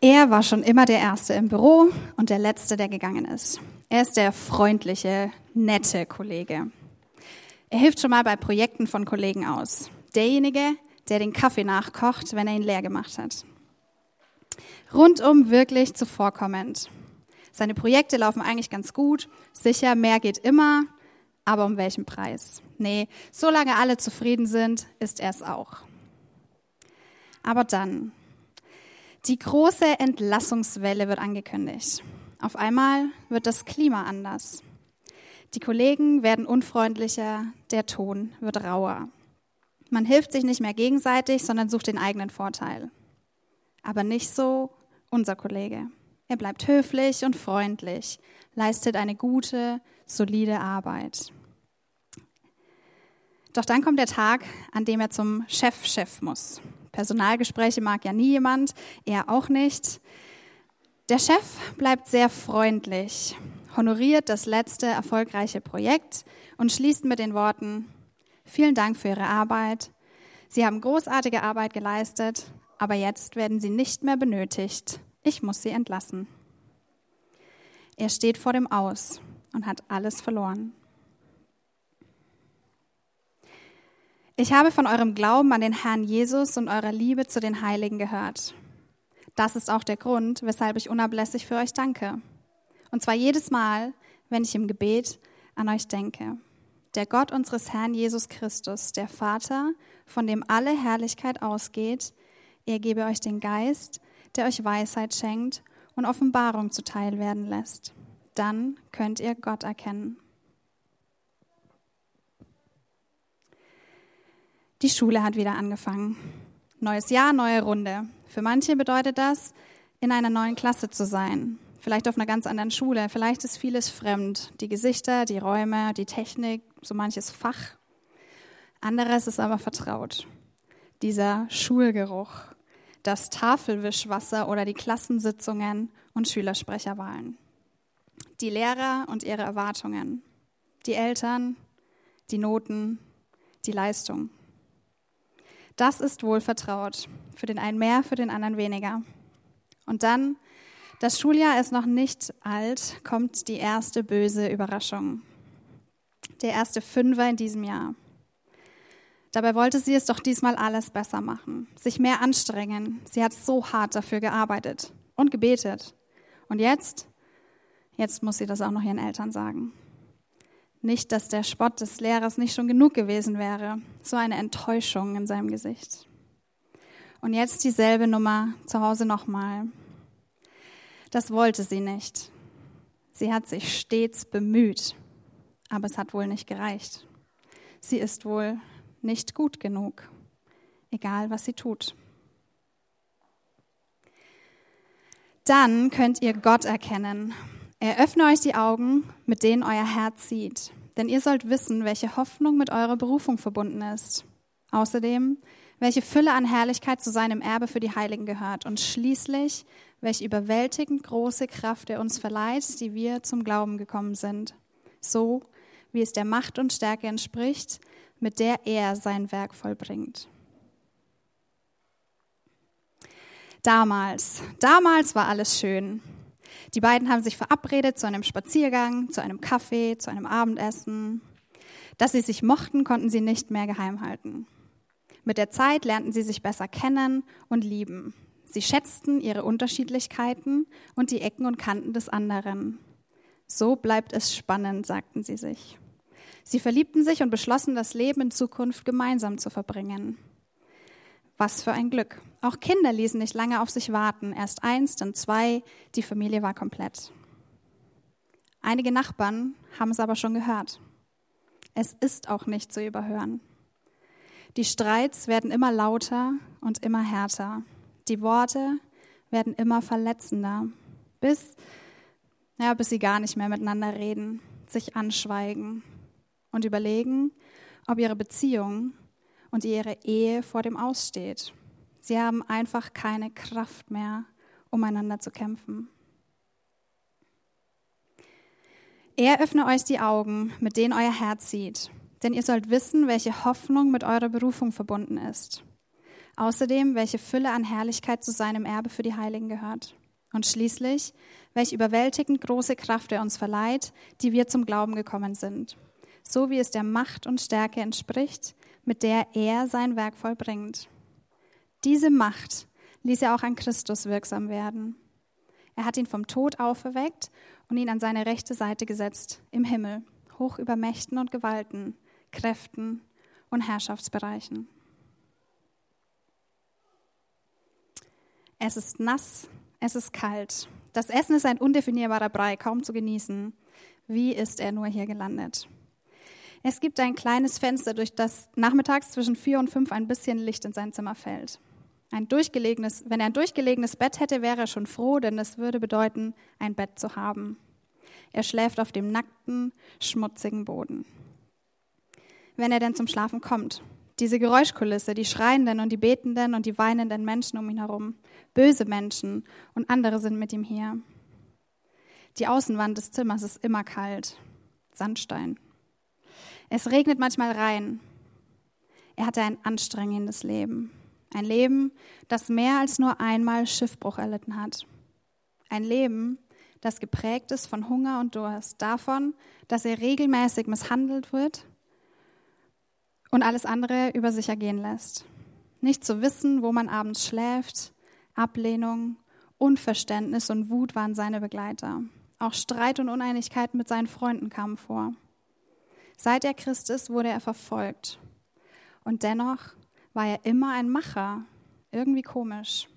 Er war schon immer der Erste im Büro und der Letzte, der gegangen ist. Er ist der freundliche, nette Kollege. Er hilft schon mal bei Projekten von Kollegen aus. Derjenige, der den Kaffee nachkocht, wenn er ihn leer gemacht hat. Rundum wirklich zuvorkommend. Seine Projekte laufen eigentlich ganz gut. Sicher, mehr geht immer. Aber um welchen Preis? Nee, solange alle zufrieden sind, ist er es auch. Aber dann, die große Entlassungswelle wird angekündigt. Auf einmal wird das Klima anders. Die Kollegen werden unfreundlicher, der Ton wird rauer. Man hilft sich nicht mehr gegenseitig, sondern sucht den eigenen Vorteil. Aber nicht so unser Kollege. Er bleibt höflich und freundlich, leistet eine gute, solide Arbeit. Doch dann kommt der Tag, an dem er zum Chef-Chef muss. Personalgespräche mag ja nie jemand, er auch nicht. Der Chef bleibt sehr freundlich, honoriert das letzte erfolgreiche Projekt und schließt mit den Worten, vielen Dank für Ihre Arbeit. Sie haben großartige Arbeit geleistet, aber jetzt werden Sie nicht mehr benötigt. Ich muss Sie entlassen. Er steht vor dem Aus und hat alles verloren. Ich habe von eurem Glauben an den Herrn Jesus und eurer Liebe zu den Heiligen gehört. Das ist auch der Grund, weshalb ich unablässig für euch danke. Und zwar jedes Mal, wenn ich im Gebet an euch denke. Der Gott unseres Herrn Jesus Christus, der Vater, von dem alle Herrlichkeit ausgeht, er gebe euch den Geist, der euch Weisheit schenkt und Offenbarung zuteil werden lässt. Dann könnt ihr Gott erkennen. Die Schule hat wieder angefangen. Neues Jahr, neue Runde. Für manche bedeutet das, in einer neuen Klasse zu sein. Vielleicht auf einer ganz anderen Schule. Vielleicht ist vieles fremd. Die Gesichter, die Räume, die Technik, so manches Fach. Anderes ist aber vertraut. Dieser Schulgeruch, das Tafelwischwasser oder die Klassensitzungen und Schülersprecherwahlen. Die Lehrer und ihre Erwartungen. Die Eltern, die Noten, die Leistung. Das ist wohl vertraut. Für den einen mehr, für den anderen weniger. Und dann, das Schuljahr ist noch nicht alt, kommt die erste böse Überraschung. Der erste Fünfer in diesem Jahr. Dabei wollte sie es doch diesmal alles besser machen, sich mehr anstrengen. Sie hat so hart dafür gearbeitet und gebetet. Und jetzt, jetzt muss sie das auch noch ihren Eltern sagen. Nicht, dass der Spott des Lehrers nicht schon genug gewesen wäre. So eine Enttäuschung in seinem Gesicht. Und jetzt dieselbe Nummer zu Hause nochmal. Das wollte sie nicht. Sie hat sich stets bemüht, aber es hat wohl nicht gereicht. Sie ist wohl nicht gut genug, egal was sie tut. Dann könnt ihr Gott erkennen Eröffne euch die Augen, mit denen euer Herz sieht, denn ihr sollt wissen, welche Hoffnung mit eurer Berufung verbunden ist. Außerdem, welche Fülle an Herrlichkeit zu seinem Erbe für die Heiligen gehört und schließlich, welche überwältigend große Kraft er uns verleiht, die wir zum Glauben gekommen sind. So, wie es der Macht und Stärke entspricht, mit der er sein Werk vollbringt. Damals, damals war alles schön. Die beiden haben sich verabredet zu einem Spaziergang, zu einem Kaffee, zu einem Abendessen. Dass sie sich mochten, konnten sie nicht mehr geheim halten. Mit der Zeit lernten sie sich besser kennen und lieben. Sie schätzten ihre Unterschiedlichkeiten und die Ecken und Kanten des anderen. So bleibt es spannend, sagten sie sich. Sie verliebten sich und beschlossen, das Leben in Zukunft gemeinsam zu verbringen. Was für ein Glück. Auch Kinder ließen nicht lange auf sich warten. Erst eins, dann zwei. Die Familie war komplett. Einige Nachbarn haben es aber schon gehört. Es ist auch nicht zu überhören. Die Streits werden immer lauter und immer härter. Die Worte werden immer verletzender, bis, ja, bis sie gar nicht mehr miteinander reden, sich anschweigen und überlegen, ob ihre Beziehung und ihre Ehe vor dem Aussteht. Sie haben einfach keine Kraft mehr, umeinander zu kämpfen. Er öffne euch die Augen, mit denen euer Herz sieht, denn ihr sollt wissen, welche Hoffnung mit eurer Berufung verbunden ist. Außerdem, welche Fülle an Herrlichkeit zu seinem Erbe für die Heiligen gehört. Und schließlich, welche überwältigend große Kraft er uns verleiht, die wir zum Glauben gekommen sind. So wie es der Macht und Stärke entspricht, mit der er sein Werk vollbringt. Diese Macht ließ er auch an Christus wirksam werden. Er hat ihn vom Tod auferweckt und ihn an seine rechte Seite gesetzt, im Himmel, hoch über Mächten und Gewalten, Kräften und Herrschaftsbereichen. Es ist nass, es ist kalt. Das Essen ist ein undefinierbarer Brei, kaum zu genießen. Wie ist er nur hier gelandet? Es gibt ein kleines Fenster, durch das nachmittags zwischen vier und fünf ein bisschen Licht in sein Zimmer fällt. Ein durchgelegenes, wenn er ein durchgelegenes Bett hätte, wäre er schon froh, denn es würde bedeuten, ein Bett zu haben. Er schläft auf dem nackten, schmutzigen Boden. Wenn er denn zum Schlafen kommt, diese Geräuschkulisse, die schreienden und die betenden und die weinenden Menschen um ihn herum, böse Menschen und andere sind mit ihm hier. Die Außenwand des Zimmers ist immer kalt, Sandstein. Es regnet manchmal rein. Er hatte ein anstrengendes Leben. Ein Leben, das mehr als nur einmal Schiffbruch erlitten hat. Ein Leben, das geprägt ist von Hunger und Durst, davon, dass er regelmäßig misshandelt wird und alles andere über sich ergehen lässt. Nicht zu wissen, wo man abends schläft, Ablehnung, Unverständnis und Wut waren seine Begleiter. Auch Streit und Uneinigkeit mit seinen Freunden kamen vor. Seit er Christ ist, wurde er verfolgt. Und dennoch war er immer ein Macher. Irgendwie komisch.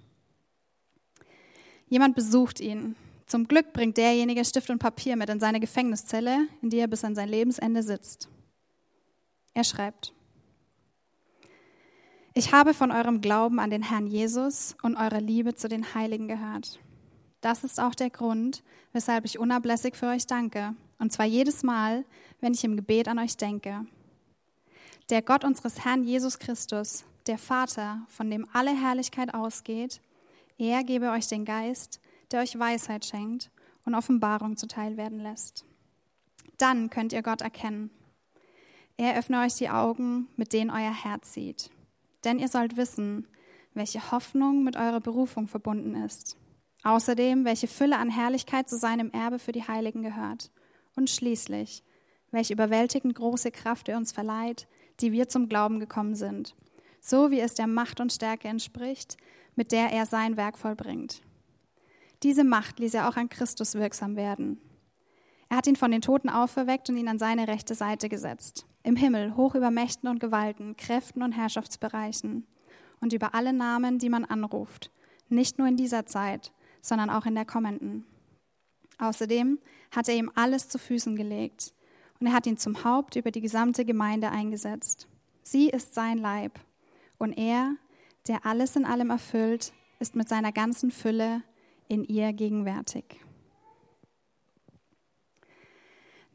Jemand besucht ihn. Zum Glück bringt derjenige Stift und Papier mit in seine Gefängniszelle, in die er bis an sein Lebensende sitzt. Er schreibt, ich habe von eurem Glauben an den Herrn Jesus und eurer Liebe zu den Heiligen gehört. Das ist auch der Grund, weshalb ich unablässig für euch danke, und zwar jedes Mal, wenn ich im Gebet an euch denke. Der Gott unseres Herrn Jesus Christus, der Vater, von dem alle Herrlichkeit ausgeht, er gebe euch den Geist, der euch Weisheit schenkt und Offenbarung zuteil werden lässt. Dann könnt ihr Gott erkennen. Er öffne euch die Augen, mit denen euer Herz sieht denn ihr sollt wissen, welche Hoffnung mit eurer Berufung verbunden ist. Außerdem, welche Fülle an Herrlichkeit zu seinem Erbe für die Heiligen gehört. Und schließlich, welche überwältigend große Kraft er uns verleiht, die wir zum Glauben gekommen sind, so wie es der Macht und Stärke entspricht, mit der er sein Werk vollbringt. Diese Macht ließ er auch an Christus wirksam werden. Er hat ihn von den Toten auferweckt und ihn an seine rechte Seite gesetzt im Himmel, hoch über Mächten und Gewalten, Kräften und Herrschaftsbereichen und über alle Namen, die man anruft, nicht nur in dieser Zeit, sondern auch in der kommenden. Außerdem hat er ihm alles zu Füßen gelegt und er hat ihn zum Haupt über die gesamte Gemeinde eingesetzt. Sie ist sein Leib und er, der alles in allem erfüllt, ist mit seiner ganzen Fülle in ihr gegenwärtig.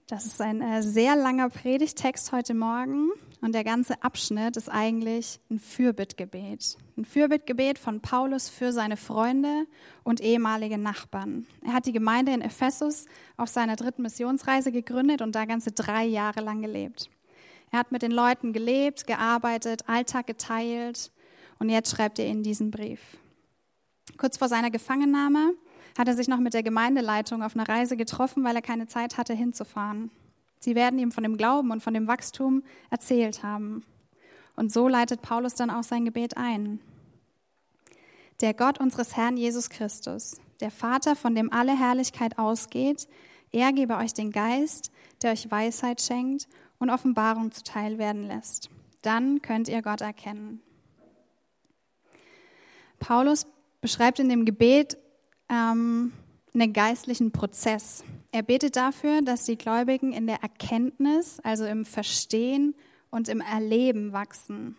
Das ist ein äh, sehr langer Predigtext heute Morgen und der ganze Abschnitt ist eigentlich ein Fürbittgebet. Ein Fürbittgebet von Paulus für seine Freunde und ehemalige Nachbarn. Er hat die Gemeinde in Ephesus auf seiner dritten Missionsreise gegründet und da ganze drei Jahre lang gelebt. Er hat mit den Leuten gelebt, gearbeitet, Alltag geteilt und jetzt schreibt er ihnen diesen Brief. Kurz vor seiner Gefangennahme hat er sich noch mit der Gemeindeleitung auf einer Reise getroffen, weil er keine Zeit hatte hinzufahren. Sie werden ihm von dem Glauben und von dem Wachstum erzählt haben. Und so leitet Paulus dann auch sein Gebet ein. Der Gott unseres Herrn Jesus Christus, der Vater, von dem alle Herrlichkeit ausgeht, er gebe euch den Geist, der euch Weisheit schenkt und Offenbarung zuteil werden lässt. Dann könnt ihr Gott erkennen. Paulus beschreibt in dem Gebet ähm, einen geistlichen Prozess. Er betet dafür, dass die Gläubigen in der Erkenntnis, also im Verstehen und im Erleben wachsen.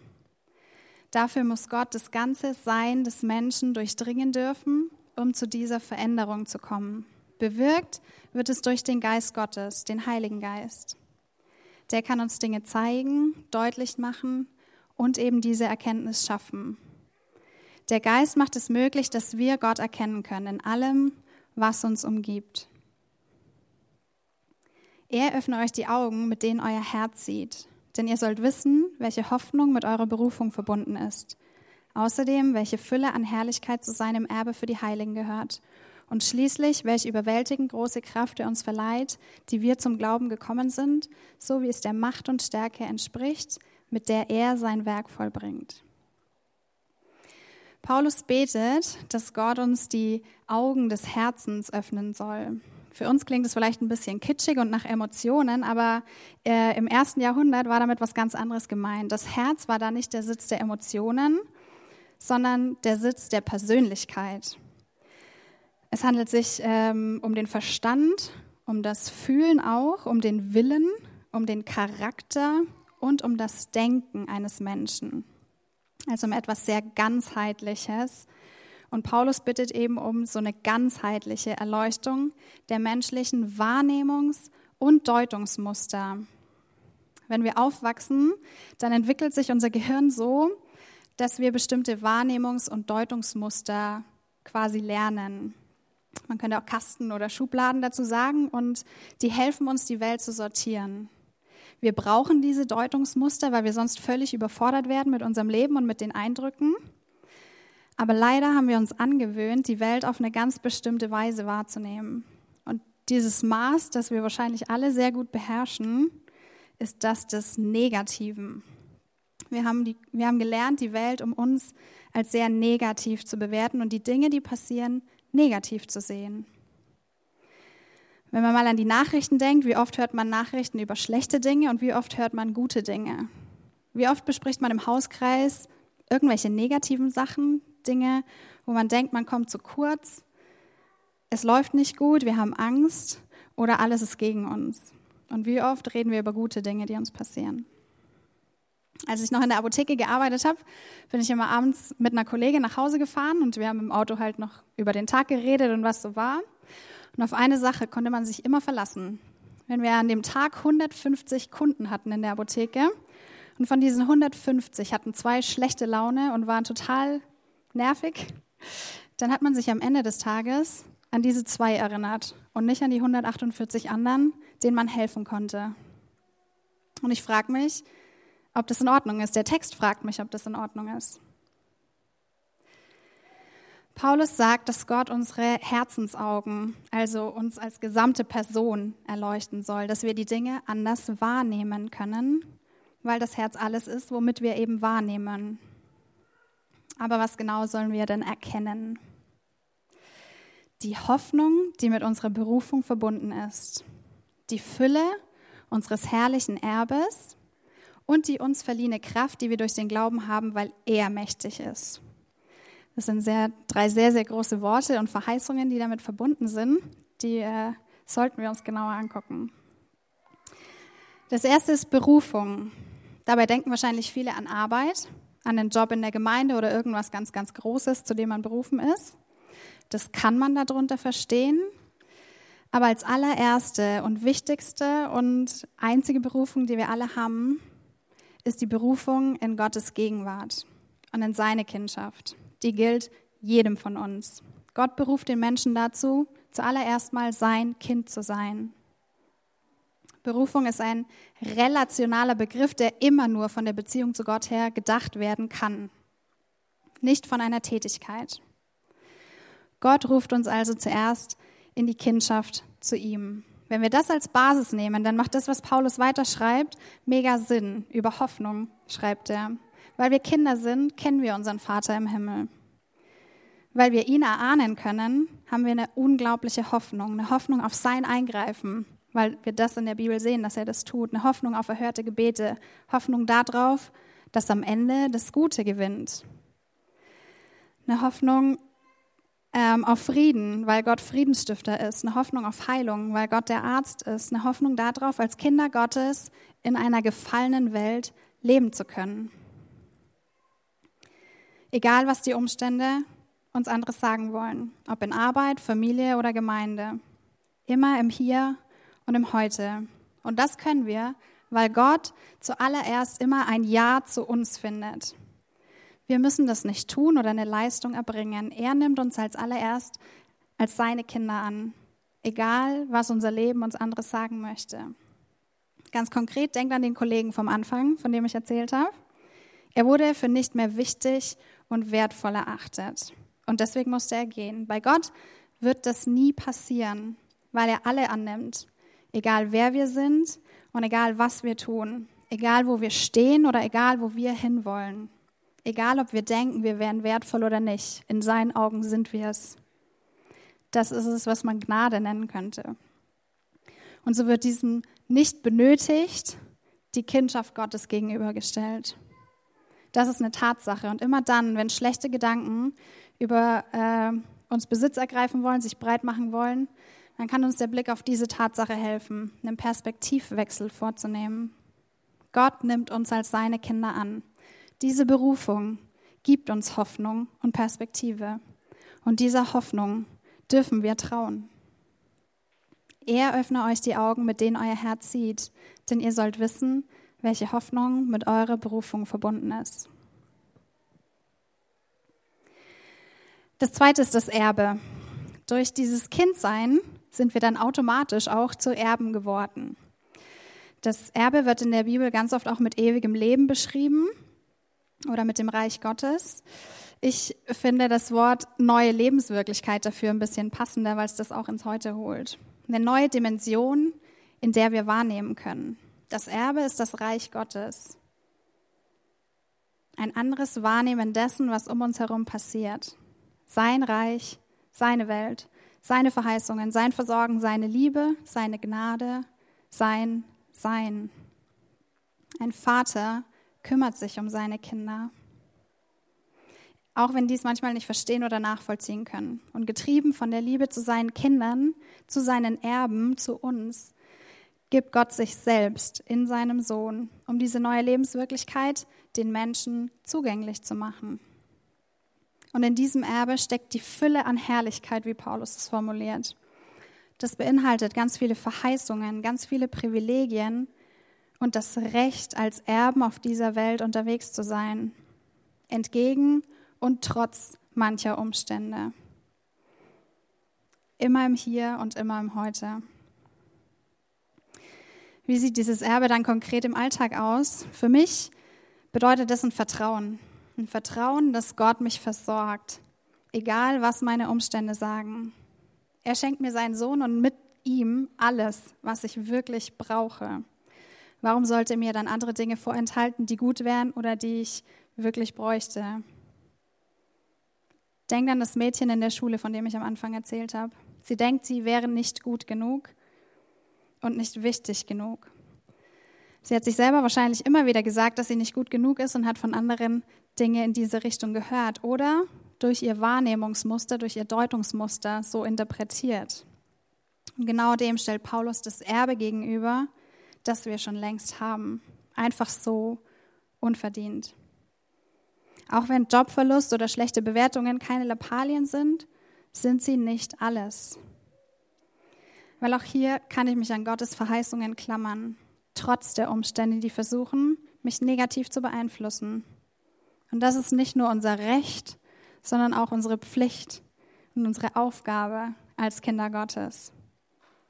Dafür muss Gott das ganze Sein des Menschen durchdringen dürfen, um zu dieser Veränderung zu kommen. Bewirkt wird es durch den Geist Gottes, den Heiligen Geist. Der kann uns Dinge zeigen, deutlich machen und eben diese Erkenntnis schaffen. Der Geist macht es möglich, dass wir Gott erkennen können in allem, was uns umgibt. Er öffne euch die Augen, mit denen euer Herz sieht, denn ihr sollt wissen, welche Hoffnung mit eurer Berufung verbunden ist. Außerdem, welche Fülle an Herrlichkeit zu seinem Erbe für die Heiligen gehört. Und schließlich, welche überwältigend große Kraft er uns verleiht, die wir zum Glauben gekommen sind, so wie es der Macht und Stärke entspricht, mit der er sein Werk vollbringt. Paulus betet, dass Gott uns die Augen des Herzens öffnen soll. Für uns klingt es vielleicht ein bisschen kitschig und nach Emotionen, aber äh, im ersten Jahrhundert war damit was ganz anderes gemeint. Das Herz war da nicht der Sitz der Emotionen, sondern der Sitz der Persönlichkeit. Es handelt sich ähm, um den Verstand, um das Fühlen auch, um den Willen, um den Charakter und um das Denken eines Menschen. Also um etwas sehr ganzheitliches, und Paulus bittet eben um so eine ganzheitliche Erleuchtung der menschlichen Wahrnehmungs- und Deutungsmuster. Wenn wir aufwachsen, dann entwickelt sich unser Gehirn so, dass wir bestimmte Wahrnehmungs- und Deutungsmuster quasi lernen. Man könnte auch Kasten oder Schubladen dazu sagen und die helfen uns, die Welt zu sortieren. Wir brauchen diese Deutungsmuster, weil wir sonst völlig überfordert werden mit unserem Leben und mit den Eindrücken. Aber leider haben wir uns angewöhnt, die Welt auf eine ganz bestimmte Weise wahrzunehmen. Und dieses Maß, das wir wahrscheinlich alle sehr gut beherrschen, ist das des Negativen. Wir haben, die, wir haben gelernt, die Welt um uns als sehr negativ zu bewerten und die Dinge, die passieren, negativ zu sehen. Wenn man mal an die Nachrichten denkt, wie oft hört man Nachrichten über schlechte Dinge und wie oft hört man gute Dinge? Wie oft bespricht man im Hauskreis irgendwelche negativen Sachen, Dinge, wo man denkt, man kommt zu kurz, es läuft nicht gut, wir haben Angst oder alles ist gegen uns. Und wie oft reden wir über gute Dinge, die uns passieren. Als ich noch in der Apotheke gearbeitet habe, bin ich immer abends mit einer Kollegin nach Hause gefahren und wir haben im Auto halt noch über den Tag geredet und was so war. Und auf eine Sache konnte man sich immer verlassen. Wenn wir an dem Tag 150 Kunden hatten in der Apotheke und von diesen 150 hatten zwei schlechte Laune und waren total nervig, dann hat man sich am Ende des Tages an diese zwei erinnert und nicht an die 148 anderen, denen man helfen konnte. Und ich frage mich, ob das in Ordnung ist. Der Text fragt mich, ob das in Ordnung ist. Paulus sagt, dass Gott unsere Herzensaugen, also uns als gesamte Person erleuchten soll, dass wir die Dinge anders wahrnehmen können, weil das Herz alles ist, womit wir eben wahrnehmen. Aber was genau sollen wir denn erkennen? Die Hoffnung, die mit unserer Berufung verbunden ist, die Fülle unseres herrlichen Erbes und die uns verliehene Kraft, die wir durch den Glauben haben, weil er mächtig ist. Das sind sehr, drei sehr, sehr große Worte und Verheißungen, die damit verbunden sind. Die äh, sollten wir uns genauer angucken. Das erste ist Berufung. Dabei denken wahrscheinlich viele an Arbeit, an einen Job in der Gemeinde oder irgendwas ganz, ganz Großes, zu dem man berufen ist. Das kann man darunter verstehen. Aber als allererste und wichtigste und einzige Berufung, die wir alle haben, ist die Berufung in Gottes Gegenwart und in seine Kindschaft. Die gilt jedem von uns. Gott beruft den Menschen dazu, zuallererst mal sein Kind zu sein. Berufung ist ein relationaler Begriff, der immer nur von der Beziehung zu Gott her gedacht werden kann, nicht von einer Tätigkeit. Gott ruft uns also zuerst in die Kindschaft zu ihm. Wenn wir das als Basis nehmen, dann macht das, was Paulus weiterschreibt, mega Sinn. Über Hoffnung schreibt er. Weil wir Kinder sind, kennen wir unseren Vater im Himmel. Weil wir ihn erahnen können, haben wir eine unglaubliche Hoffnung, eine Hoffnung auf sein Eingreifen, weil wir das in der Bibel sehen, dass er das tut. Eine Hoffnung auf erhörte Gebete, Hoffnung darauf, dass am Ende das Gute gewinnt. Eine Hoffnung ähm, auf Frieden, weil Gott Friedensstifter ist. Eine Hoffnung auf Heilung, weil Gott der Arzt ist. Eine Hoffnung darauf, als Kinder Gottes in einer gefallenen Welt leben zu können. Egal, was die Umstände uns anderes sagen wollen, ob in Arbeit, Familie oder Gemeinde. Immer im Hier und im Heute. Und das können wir, weil Gott zuallererst immer ein Ja zu uns findet. Wir müssen das nicht tun oder eine Leistung erbringen. Er nimmt uns als allererst als seine Kinder an, egal was unser Leben uns anderes sagen möchte. Ganz konkret, denkt an den Kollegen vom Anfang, von dem ich erzählt habe. Er wurde für nicht mehr wichtig und wertvoll erachtet. Und deswegen musste er gehen. Bei Gott wird das nie passieren, weil er alle annimmt, egal wer wir sind und egal was wir tun, egal wo wir stehen oder egal wo wir hinwollen. Egal ob wir denken, wir wären wertvoll oder nicht, in seinen Augen sind wir es. Das ist es, was man Gnade nennen könnte. Und so wird diesem nicht benötigt die Kindschaft Gottes gegenübergestellt. Das ist eine Tatsache. Und immer dann, wenn schlechte Gedanken über äh, uns Besitz ergreifen wollen, sich breit machen wollen, dann kann uns der Blick auf diese Tatsache helfen, einen Perspektivwechsel vorzunehmen. Gott nimmt uns als seine Kinder an. Diese Berufung gibt uns Hoffnung und Perspektive. Und dieser Hoffnung dürfen wir trauen. Er öffne euch die Augen, mit denen euer Herz sieht, denn ihr sollt wissen, welche Hoffnung mit eurer Berufung verbunden ist. Das zweite ist das Erbe. Durch dieses Kindsein sind wir dann automatisch auch zu Erben geworden. Das Erbe wird in der Bibel ganz oft auch mit ewigem Leben beschrieben oder mit dem Reich Gottes. Ich finde das Wort neue Lebenswirklichkeit dafür ein bisschen passender, weil es das auch ins Heute holt. Eine neue Dimension, in der wir wahrnehmen können. Das Erbe ist das Reich Gottes. Ein anderes Wahrnehmen dessen, was um uns herum passiert. Sein Reich, seine Welt, seine Verheißungen, sein Versorgen, seine Liebe, seine Gnade, sein Sein. Ein Vater kümmert sich um seine Kinder. Auch wenn die es manchmal nicht verstehen oder nachvollziehen können. Und getrieben von der Liebe zu seinen Kindern, zu seinen Erben, zu uns, gibt Gott sich selbst in seinem Sohn, um diese neue Lebenswirklichkeit den Menschen zugänglich zu machen. Und in diesem Erbe steckt die Fülle an Herrlichkeit, wie Paulus es formuliert. Das beinhaltet ganz viele Verheißungen, ganz viele Privilegien und das Recht, als Erben auf dieser Welt unterwegs zu sein, entgegen und trotz mancher Umstände. Immer im Hier und immer im Heute. Wie sieht dieses Erbe dann konkret im Alltag aus? Für mich bedeutet das ein Vertrauen. Ein Vertrauen, dass Gott mich versorgt, egal was meine Umstände sagen. Er schenkt mir seinen Sohn und mit ihm alles, was ich wirklich brauche. Warum sollte mir dann andere Dinge vorenthalten, die gut wären oder die ich wirklich bräuchte? Denk an das Mädchen in der Schule, von dem ich am Anfang erzählt habe. Sie denkt, sie wäre nicht gut genug und nicht wichtig genug. Sie hat sich selber wahrscheinlich immer wieder gesagt, dass sie nicht gut genug ist und hat von anderen Dinge in diese Richtung gehört oder durch ihr Wahrnehmungsmuster, durch ihr Deutungsmuster so interpretiert. Und genau dem stellt Paulus das Erbe gegenüber, das wir schon längst haben. Einfach so unverdient. Auch wenn Jobverlust oder schlechte Bewertungen keine Lappalien sind, sind sie nicht alles. Weil auch hier kann ich mich an Gottes Verheißungen klammern, trotz der Umstände, die versuchen, mich negativ zu beeinflussen. Und das ist nicht nur unser Recht, sondern auch unsere Pflicht und unsere Aufgabe als Kinder Gottes.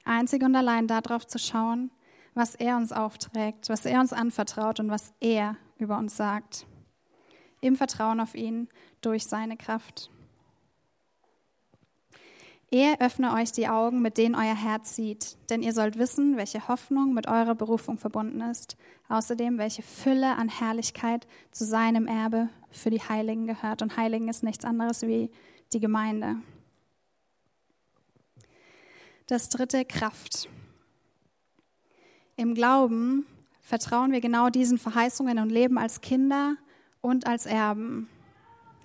Einzig und allein darauf zu schauen, was er uns aufträgt, was er uns anvertraut und was er über uns sagt. Im Vertrauen auf ihn durch seine Kraft. Er öffne euch die Augen, mit denen euer Herz sieht, denn ihr sollt wissen, welche Hoffnung mit eurer Berufung verbunden ist. Außerdem, welche Fülle an Herrlichkeit zu seinem Erbe für die Heiligen gehört. Und Heiligen ist nichts anderes wie die Gemeinde. Das dritte, Kraft. Im Glauben vertrauen wir genau diesen Verheißungen und leben als Kinder und als Erben.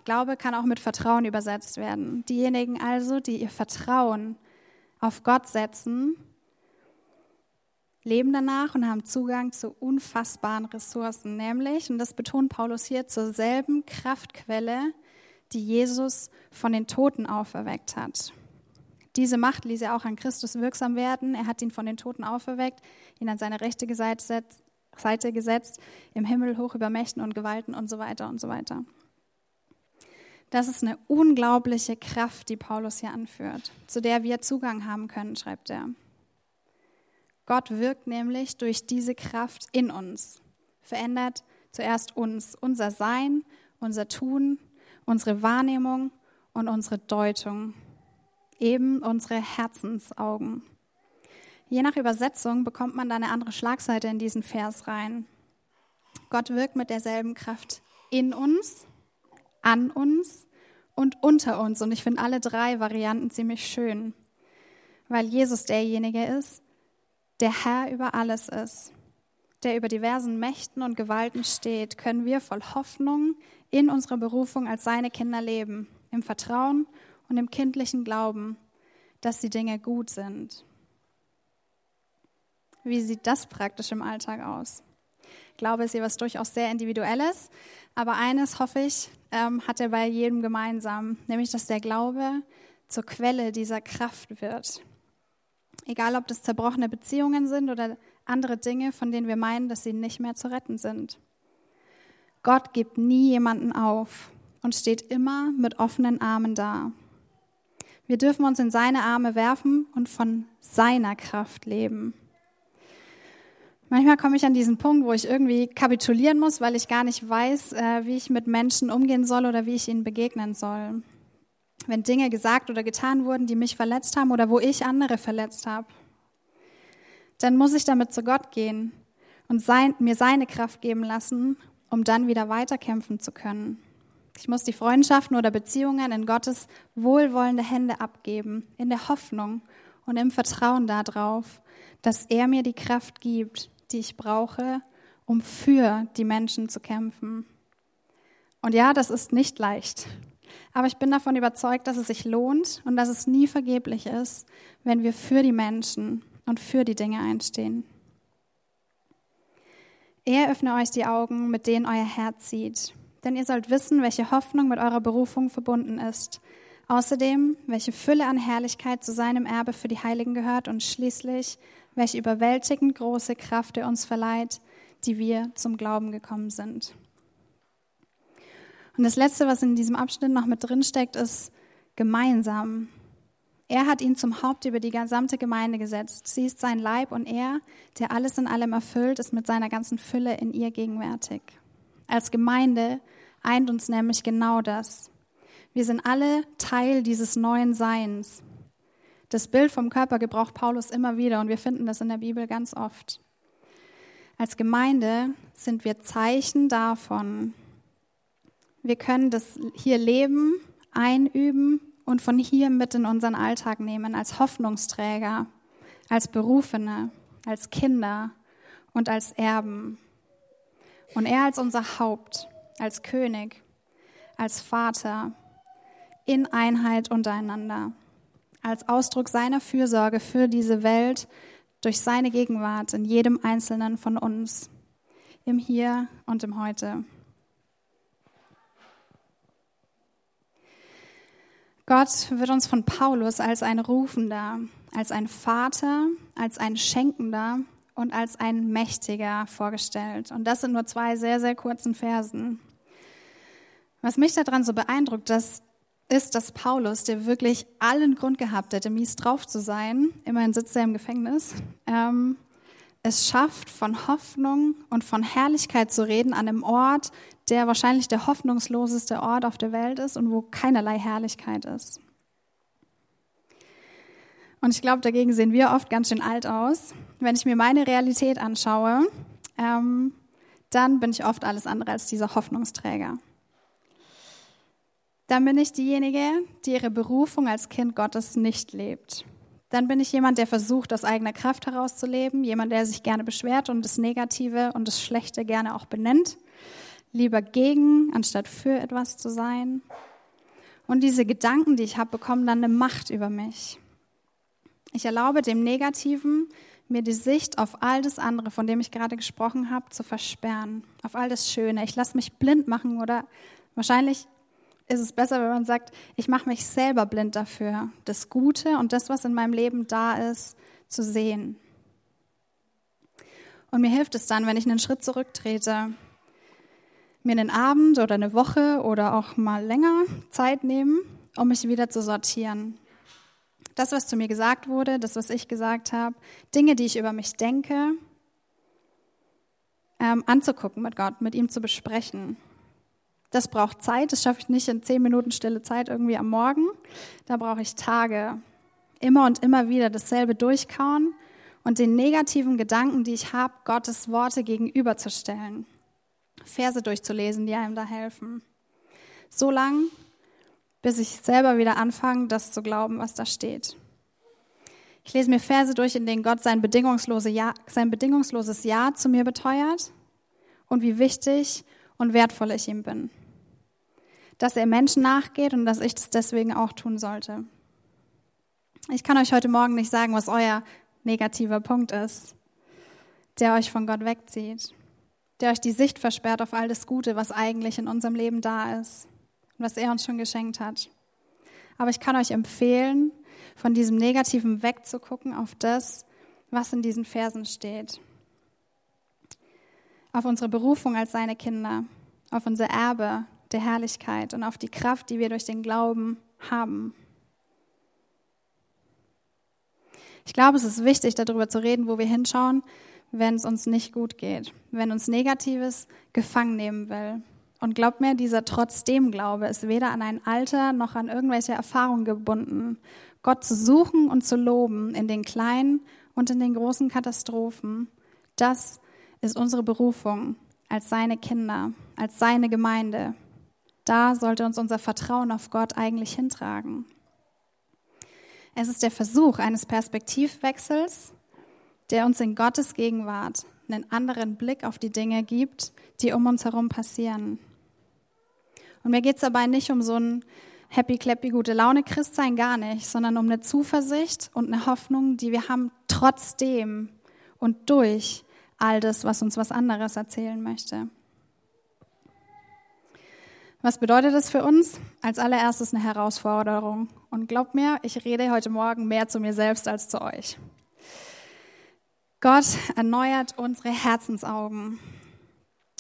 Glaube kann auch mit Vertrauen übersetzt werden. Diejenigen also, die ihr Vertrauen auf Gott setzen, leben danach und haben Zugang zu unfassbaren Ressourcen, nämlich, und das betont Paulus hier, zur selben Kraftquelle, die Jesus von den Toten auferweckt hat. Diese Macht ließ er auch an Christus wirksam werden. Er hat ihn von den Toten auferweckt, ihn an seine rechte Seite gesetzt, im Himmel hoch über Mächten und Gewalten und so weiter und so weiter. Das ist eine unglaubliche Kraft, die Paulus hier anführt, zu der wir Zugang haben können, schreibt er. Gott wirkt nämlich durch diese Kraft in uns, verändert zuerst uns, unser Sein, unser Tun unsere Wahrnehmung und unsere Deutung, eben unsere Herzensaugen. Je nach Übersetzung bekommt man da eine andere Schlagseite in diesen Vers rein. Gott wirkt mit derselben Kraft in uns, an uns und unter uns. Und ich finde alle drei Varianten ziemlich schön, weil Jesus derjenige ist, der Herr über alles ist, der über diversen Mächten und Gewalten steht, können wir voll Hoffnung in unserer Berufung als seine Kinder leben, im Vertrauen und im kindlichen Glauben, dass die Dinge gut sind. Wie sieht das praktisch im Alltag aus? Glaube, ist was durchaus sehr Individuelles, aber eines hoffe ich, ähm, hat er bei jedem gemeinsam, nämlich dass der Glaube zur Quelle dieser Kraft wird. Egal, ob das zerbrochene Beziehungen sind oder andere Dinge, von denen wir meinen, dass sie nicht mehr zu retten sind. Gott gibt nie jemanden auf und steht immer mit offenen Armen da. Wir dürfen uns in seine Arme werfen und von seiner Kraft leben. Manchmal komme ich an diesen Punkt, wo ich irgendwie kapitulieren muss, weil ich gar nicht weiß, äh, wie ich mit Menschen umgehen soll oder wie ich ihnen begegnen soll wenn Dinge gesagt oder getan wurden, die mich verletzt haben oder wo ich andere verletzt habe, dann muss ich damit zu Gott gehen und sein, mir seine Kraft geben lassen, um dann wieder weiterkämpfen zu können. Ich muss die Freundschaften oder Beziehungen in Gottes wohlwollende Hände abgeben, in der Hoffnung und im Vertrauen darauf, dass er mir die Kraft gibt, die ich brauche, um für die Menschen zu kämpfen. Und ja, das ist nicht leicht. Aber ich bin davon überzeugt, dass es sich lohnt und dass es nie vergeblich ist, wenn wir für die Menschen und für die Dinge einstehen. Er öffne euch die Augen, mit denen euer Herz sieht. Denn ihr sollt wissen, welche Hoffnung mit eurer Berufung verbunden ist. Außerdem, welche Fülle an Herrlichkeit zu seinem Erbe für die Heiligen gehört und schließlich, welche überwältigend große Kraft er uns verleiht, die wir zum Glauben gekommen sind. Und das Letzte, was in diesem Abschnitt noch mit drin steckt, ist gemeinsam. Er hat ihn zum Haupt über die gesamte Gemeinde gesetzt. Sie ist sein Leib und er, der alles in allem erfüllt, ist mit seiner ganzen Fülle in ihr gegenwärtig. Als Gemeinde eint uns nämlich genau das. Wir sind alle Teil dieses neuen Seins. Das Bild vom Körper gebraucht Paulus immer wieder und wir finden das in der Bibel ganz oft. Als Gemeinde sind wir Zeichen davon, wir können das hier leben, einüben und von hier mit in unseren Alltag nehmen, als Hoffnungsträger, als Berufene, als Kinder und als Erben. Und er als unser Haupt, als König, als Vater, in Einheit untereinander, als Ausdruck seiner Fürsorge für diese Welt durch seine Gegenwart in jedem Einzelnen von uns, im Hier und im Heute. Gott wird uns von Paulus als ein Rufender, als ein Vater, als ein Schenkender und als ein Mächtiger vorgestellt. Und das sind nur zwei sehr, sehr kurzen Versen. Was mich daran so beeindruckt, das ist, dass Paulus, der wirklich allen Grund gehabt hätte, mies drauf zu sein, immerhin sitzt er im Gefängnis, ähm, es schafft, von Hoffnung und von Herrlichkeit zu reden an einem Ort, der wahrscheinlich der hoffnungsloseste Ort auf der Welt ist und wo keinerlei Herrlichkeit ist. Und ich glaube, dagegen sehen wir oft ganz schön alt aus. Wenn ich mir meine Realität anschaue, ähm, dann bin ich oft alles andere als dieser Hoffnungsträger. Dann bin ich diejenige, die ihre Berufung als Kind Gottes nicht lebt. Dann bin ich jemand, der versucht, aus eigener Kraft herauszuleben, jemand, der sich gerne beschwert und das Negative und das Schlechte gerne auch benennt lieber gegen, anstatt für etwas zu sein. Und diese Gedanken, die ich habe, bekommen dann eine Macht über mich. Ich erlaube dem Negativen, mir die Sicht auf all das andere, von dem ich gerade gesprochen habe, zu versperren, auf all das Schöne. Ich lasse mich blind machen oder wahrscheinlich ist es besser, wenn man sagt, ich mache mich selber blind dafür, das Gute und das, was in meinem Leben da ist, zu sehen. Und mir hilft es dann, wenn ich einen Schritt zurücktrete mir einen Abend oder eine Woche oder auch mal länger Zeit nehmen, um mich wieder zu sortieren. Das, was zu mir gesagt wurde, das, was ich gesagt habe, Dinge, die ich über mich denke, ähm, anzugucken mit Gott, mit ihm zu besprechen. Das braucht Zeit, das schaffe ich nicht in zehn Minuten stille Zeit irgendwie am Morgen. Da brauche ich Tage. Immer und immer wieder dasselbe durchkauen und den negativen Gedanken, die ich habe, Gottes Worte gegenüberzustellen. Verse durchzulesen, die einem da helfen. So lang, bis ich selber wieder anfange, das zu glauben, was da steht. Ich lese mir Verse durch, in denen Gott sein, bedingungslose ja, sein bedingungsloses Ja zu mir beteuert und wie wichtig und wertvoll ich ihm bin. Dass er Menschen nachgeht und dass ich das deswegen auch tun sollte. Ich kann euch heute Morgen nicht sagen, was euer negativer Punkt ist, der euch von Gott wegzieht, der euch die Sicht versperrt auf all das Gute, was eigentlich in unserem Leben da ist und was er uns schon geschenkt hat. Aber ich kann euch empfehlen, von diesem Negativen wegzugucken auf das, was in diesen Versen steht. Auf unsere Berufung als seine Kinder, auf unser Erbe der Herrlichkeit und auf die Kraft, die wir durch den Glauben haben. Ich glaube, es ist wichtig, darüber zu reden, wo wir hinschauen, wenn es uns nicht gut geht, wenn uns Negatives gefangen nehmen will. Und glaubt mir, dieser Trotzdem-Glaube ist weder an ein Alter noch an irgendwelche Erfahrungen gebunden. Gott zu suchen und zu loben in den kleinen und in den großen Katastrophen, das ist unsere Berufung als seine Kinder, als seine Gemeinde. Da sollte uns unser Vertrauen auf Gott eigentlich hintragen. Es ist der Versuch eines Perspektivwechsels, der uns in Gottes Gegenwart einen anderen Blick auf die Dinge gibt, die um uns herum passieren. Und mir geht es dabei nicht um so ein happy, clappy, gute Laune Christsein, gar nicht, sondern um eine Zuversicht und eine Hoffnung, die wir haben trotzdem und durch all das, was uns was anderes erzählen möchte. Was bedeutet das für uns? Als allererstes eine Herausforderung. Und glaubt mir, ich rede heute Morgen mehr zu mir selbst als zu euch. Gott erneuert unsere Herzensaugen.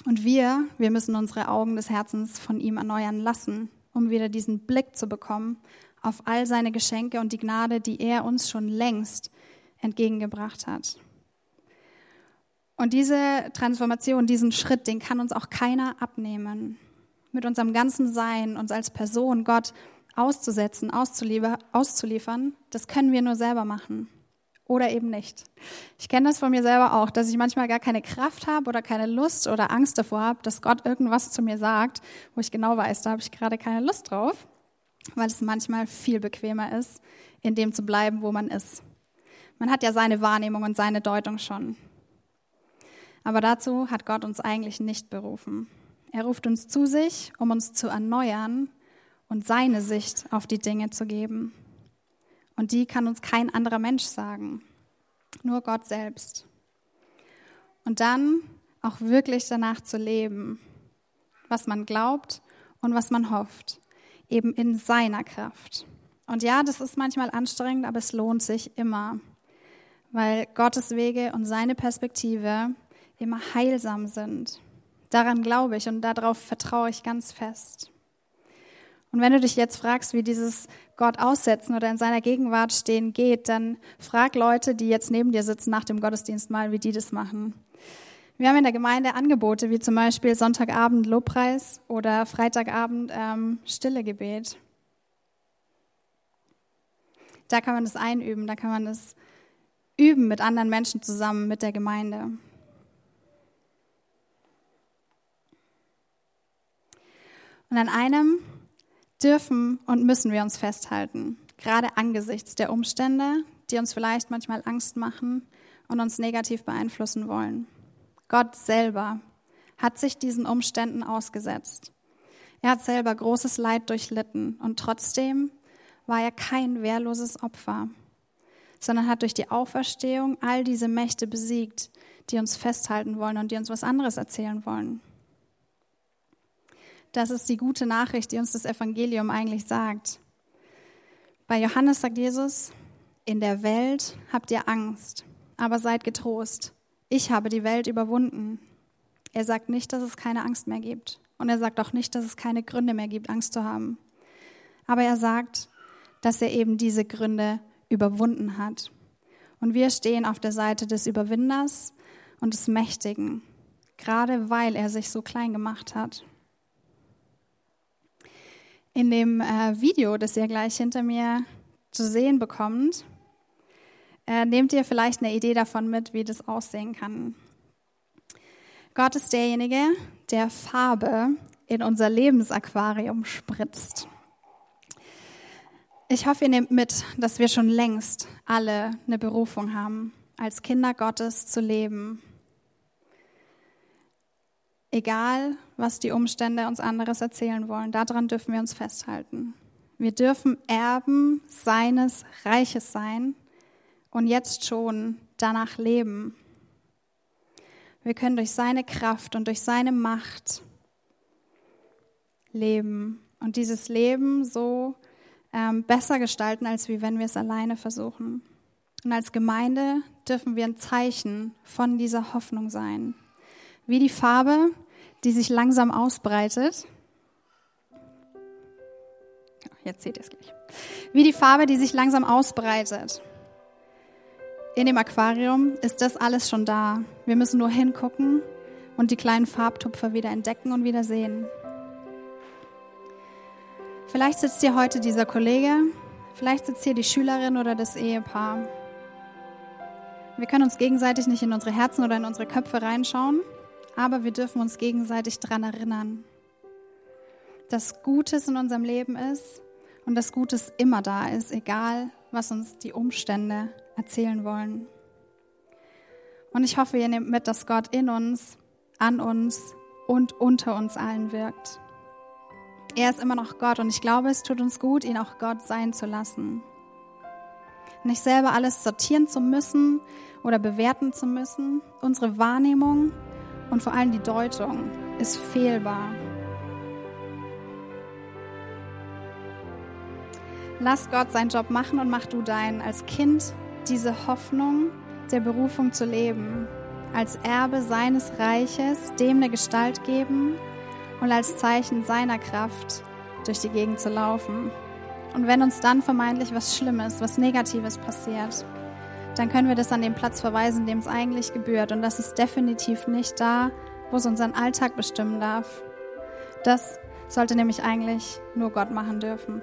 Und wir, wir müssen unsere Augen des Herzens von ihm erneuern lassen, um wieder diesen Blick zu bekommen auf all seine Geschenke und die Gnade, die er uns schon längst entgegengebracht hat. Und diese Transformation, diesen Schritt, den kann uns auch keiner abnehmen mit unserem ganzen Sein, uns als Person Gott auszusetzen, auszuliefern, das können wir nur selber machen. Oder eben nicht. Ich kenne das von mir selber auch, dass ich manchmal gar keine Kraft habe oder keine Lust oder Angst davor habe, dass Gott irgendwas zu mir sagt, wo ich genau weiß, da habe ich gerade keine Lust drauf, weil es manchmal viel bequemer ist, in dem zu bleiben, wo man ist. Man hat ja seine Wahrnehmung und seine Deutung schon. Aber dazu hat Gott uns eigentlich nicht berufen. Er ruft uns zu sich, um uns zu erneuern und seine Sicht auf die Dinge zu geben. Und die kann uns kein anderer Mensch sagen, nur Gott selbst. Und dann auch wirklich danach zu leben, was man glaubt und was man hofft, eben in seiner Kraft. Und ja, das ist manchmal anstrengend, aber es lohnt sich immer, weil Gottes Wege und seine Perspektive immer heilsam sind. Daran glaube ich und darauf vertraue ich ganz fest. Und wenn du dich jetzt fragst, wie dieses Gott aussetzen oder in seiner Gegenwart stehen geht, dann frag Leute, die jetzt neben dir sitzen nach dem Gottesdienst mal, wie die das machen. Wir haben in der Gemeinde Angebote wie zum Beispiel Sonntagabend Lobpreis oder Freitagabend ähm, Stille Gebet. Da kann man das einüben, da kann man das üben mit anderen Menschen zusammen, mit der Gemeinde. Und an einem dürfen und müssen wir uns festhalten, gerade angesichts der Umstände, die uns vielleicht manchmal Angst machen und uns negativ beeinflussen wollen. Gott selber hat sich diesen Umständen ausgesetzt. Er hat selber großes Leid durchlitten und trotzdem war er kein wehrloses Opfer, sondern hat durch die Auferstehung all diese Mächte besiegt, die uns festhalten wollen und die uns was anderes erzählen wollen. Das ist die gute Nachricht, die uns das Evangelium eigentlich sagt. Bei Johannes sagt Jesus, in der Welt habt ihr Angst, aber seid getrost. Ich habe die Welt überwunden. Er sagt nicht, dass es keine Angst mehr gibt. Und er sagt auch nicht, dass es keine Gründe mehr gibt, Angst zu haben. Aber er sagt, dass er eben diese Gründe überwunden hat. Und wir stehen auf der Seite des Überwinders und des Mächtigen, gerade weil er sich so klein gemacht hat. In dem äh, Video, das ihr gleich hinter mir zu sehen bekommt, äh, nehmt ihr vielleicht eine Idee davon mit, wie das aussehen kann. Gott ist derjenige, der Farbe in unser Lebensaquarium spritzt. Ich hoffe, ihr nehmt mit, dass wir schon längst alle eine Berufung haben, als Kinder Gottes zu leben. Egal, was die Umstände uns anderes erzählen wollen, daran dürfen wir uns festhalten. Wir dürfen Erben seines Reiches sein und jetzt schon danach leben. Wir können durch seine Kraft und durch seine Macht leben und dieses Leben so ähm, besser gestalten, als wie wenn wir es alleine versuchen. Und als Gemeinde dürfen wir ein Zeichen von dieser Hoffnung sein. Wie die Farbe, die sich langsam ausbreitet. Jetzt seht ihr es gleich. Wie die Farbe, die sich langsam ausbreitet. In dem Aquarium ist das alles schon da. Wir müssen nur hingucken und die kleinen Farbtupfer wieder entdecken und wieder sehen. Vielleicht sitzt hier heute dieser Kollege, vielleicht sitzt hier die Schülerin oder das Ehepaar. Wir können uns gegenseitig nicht in unsere Herzen oder in unsere Köpfe reinschauen, aber wir dürfen uns gegenseitig daran erinnern, dass Gutes in unserem Leben ist und dass Gutes immer da ist, egal was uns die Umstände erzählen wollen. Und ich hoffe, ihr nehmt mit, dass Gott in uns, an uns und unter uns allen wirkt. Er ist immer noch Gott und ich glaube, es tut uns gut, ihn auch Gott sein zu lassen. Nicht selber alles sortieren zu müssen oder bewerten zu müssen. Unsere Wahrnehmung und vor allem die Deutung ist fehlbar. Lass Gott seinen Job machen und mach du deinen als Kind diese Hoffnung der Berufung zu leben, als Erbe seines Reiches dem eine Gestalt geben und als Zeichen seiner Kraft durch die Gegend zu laufen. Und wenn uns dann vermeintlich was Schlimmes, was Negatives passiert, dann können wir das an den Platz verweisen, dem es eigentlich gebührt. Und das ist definitiv nicht da, wo es unseren Alltag bestimmen darf. Das sollte nämlich eigentlich nur Gott machen dürfen.